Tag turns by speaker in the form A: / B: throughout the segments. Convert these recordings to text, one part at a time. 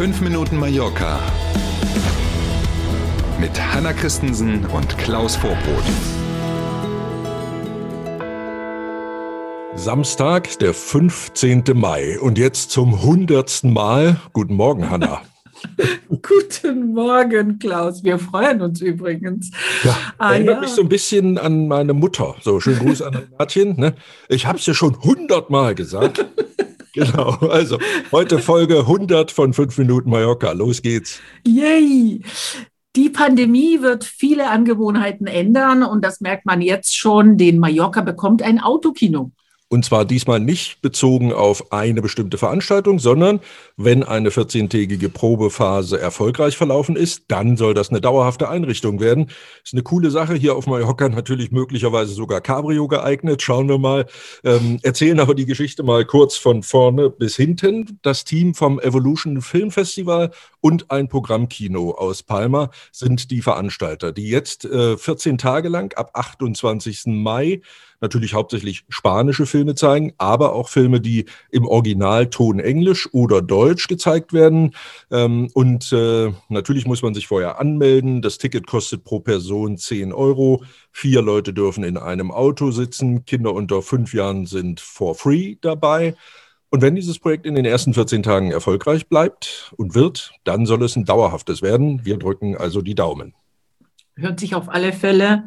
A: 5 Minuten Mallorca mit Hanna Christensen und Klaus Vorbrot.
B: Samstag, der 15. Mai und jetzt zum hundertsten Mal. Guten Morgen, Hanna.
C: Guten Morgen, Klaus. Wir freuen uns übrigens.
B: Ja, ah, erinnert ja. mich so ein bisschen an meine Mutter. So, schönen Gruß an Martin. Ne? Ich habe es ja schon hundertmal gesagt. genau, also heute Folge 100 von 5 Minuten Mallorca. Los geht's.
C: Yay! Die Pandemie wird viele Angewohnheiten ändern und das merkt man jetzt schon. Den Mallorca bekommt ein Autokino.
B: Und zwar diesmal nicht bezogen auf eine bestimmte Veranstaltung, sondern wenn eine 14-tägige Probephase erfolgreich verlaufen ist, dann soll das eine dauerhafte Einrichtung werden. Ist eine coole Sache. Hier auf Mallorca natürlich möglicherweise sogar Cabrio geeignet. Schauen wir mal. Ähm, erzählen aber die Geschichte mal kurz von vorne bis hinten. Das Team vom Evolution Film Festival und ein Programmkino aus Palma sind die Veranstalter, die jetzt äh, 14 Tage lang ab 28. Mai natürlich hauptsächlich spanische Filme zeigen, aber auch Filme, die im Originalton Englisch oder Deutsch gezeigt werden. Ähm, und äh, natürlich muss man sich vorher anmelden. Das Ticket kostet pro Person 10 Euro. Vier Leute dürfen in einem Auto sitzen. Kinder unter fünf Jahren sind for free dabei. Und wenn dieses Projekt in den ersten 14 Tagen erfolgreich bleibt und wird, dann soll es ein dauerhaftes werden. Wir drücken also die Daumen.
C: Hört sich auf alle Fälle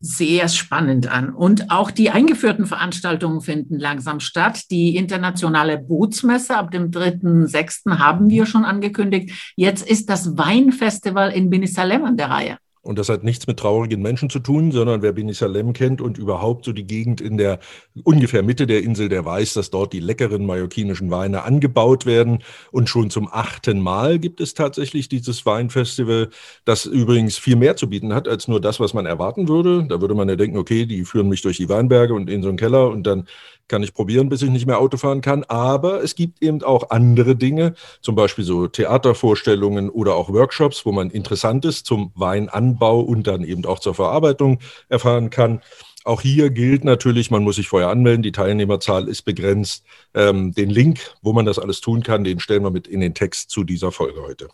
C: sehr spannend an. Und auch die eingeführten Veranstaltungen finden langsam statt. Die internationale Bootsmesse ab dem 3.6. haben wir schon angekündigt. Jetzt ist das Weinfestival in Binisalem an der Reihe.
B: Und das hat nichts mit traurigen Menschen zu tun, sondern wer Beni Salem kennt und überhaupt so die Gegend in der ungefähr Mitte der Insel, der weiß, dass dort die leckeren mallorquinischen Weine angebaut werden. Und schon zum achten Mal gibt es tatsächlich dieses Weinfestival, das übrigens viel mehr zu bieten hat als nur das, was man erwarten würde. Da würde man ja denken, okay, die führen mich durch die Weinberge und in so einen Keller und dann kann ich probieren, bis ich nicht mehr Auto fahren kann. Aber es gibt eben auch andere Dinge, zum Beispiel so Theatervorstellungen oder auch Workshops, wo man Interessantes zum Weinanbau und dann eben auch zur Verarbeitung erfahren kann. Auch hier gilt natürlich, man muss sich vorher anmelden, die Teilnehmerzahl ist begrenzt. Ähm, den Link, wo man das alles tun kann, den stellen wir mit in den Text zu dieser Folge heute.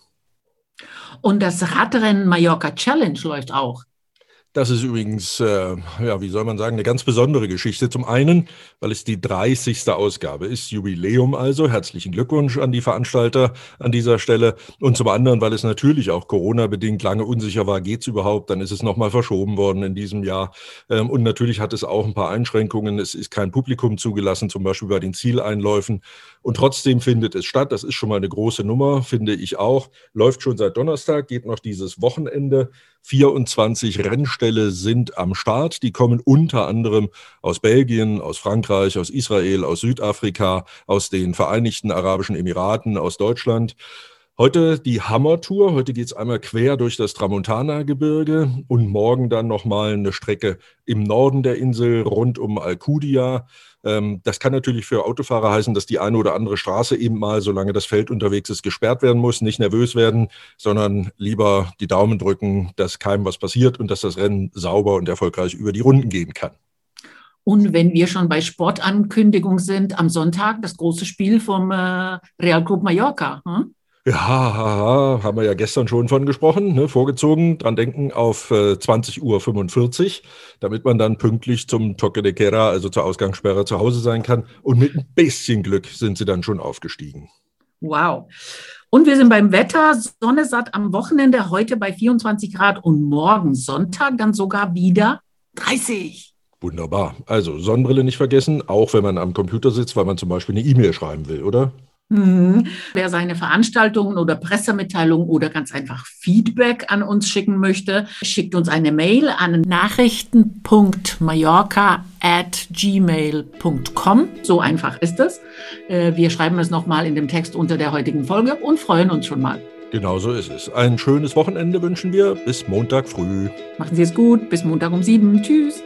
C: Und das Radrennen Mallorca Challenge läuft auch.
B: Das ist übrigens, äh, ja, wie soll man sagen, eine ganz besondere Geschichte. Zum einen, weil es die 30. Ausgabe ist, Jubiläum also. Herzlichen Glückwunsch an die Veranstalter an dieser Stelle. Und zum anderen, weil es natürlich auch Corona-bedingt lange unsicher war, geht's überhaupt? Dann ist es nochmal verschoben worden in diesem Jahr. Ähm, und natürlich hat es auch ein paar Einschränkungen. Es ist kein Publikum zugelassen, zum Beispiel bei den Zieleinläufen. Und trotzdem findet es statt. Das ist schon mal eine große Nummer, finde ich auch. Läuft schon seit Donnerstag, geht noch dieses Wochenende. 24 Rennställe sind am Start. Die kommen unter anderem aus Belgien, aus Frankreich, aus Israel, aus Südafrika, aus den Vereinigten Arabischen Emiraten, aus Deutschland. Heute die Hammer-Tour. Heute geht es einmal quer durch das Tramontana-Gebirge und morgen dann nochmal eine Strecke im Norden der Insel rund um Alcudia. Ähm, das kann natürlich für Autofahrer heißen, dass die eine oder andere Straße eben mal, solange das Feld unterwegs ist, gesperrt werden muss. Nicht nervös werden, sondern lieber die Daumen drücken, dass keinem was passiert und dass das Rennen sauber und erfolgreich über die Runden gehen kann.
C: Und wenn wir schon bei Sportankündigung sind, am Sonntag das große Spiel vom äh, Real Club Mallorca. Hm?
B: Ja, haben wir ja gestern schon von gesprochen, ne, vorgezogen, dran denken auf äh, 20.45 Uhr, damit man dann pünktlich zum Toque de Quera, also zur Ausgangssperre, zu Hause sein kann. Und mit ein bisschen Glück sind sie dann schon aufgestiegen.
C: Wow. Und wir sind beim Wetter. Sonne satt am Wochenende, heute bei 24 Grad und morgen Sonntag dann sogar wieder 30.
B: Wunderbar. Also Sonnenbrille nicht vergessen, auch wenn man am Computer sitzt, weil man zum Beispiel eine E-Mail schreiben will, oder?
C: Mhm. Wer seine Veranstaltungen oder Pressemitteilungen oder ganz einfach Feedback an uns schicken möchte, schickt uns eine Mail an nachrichten.mallorca at gmail.com. So einfach ist es. Äh, wir schreiben es nochmal in dem Text unter der heutigen Folge und freuen uns schon mal.
B: Genau so ist es. Ein schönes Wochenende wünschen wir. Bis Montag früh.
C: Machen Sie es gut. Bis Montag um sieben. Tschüss.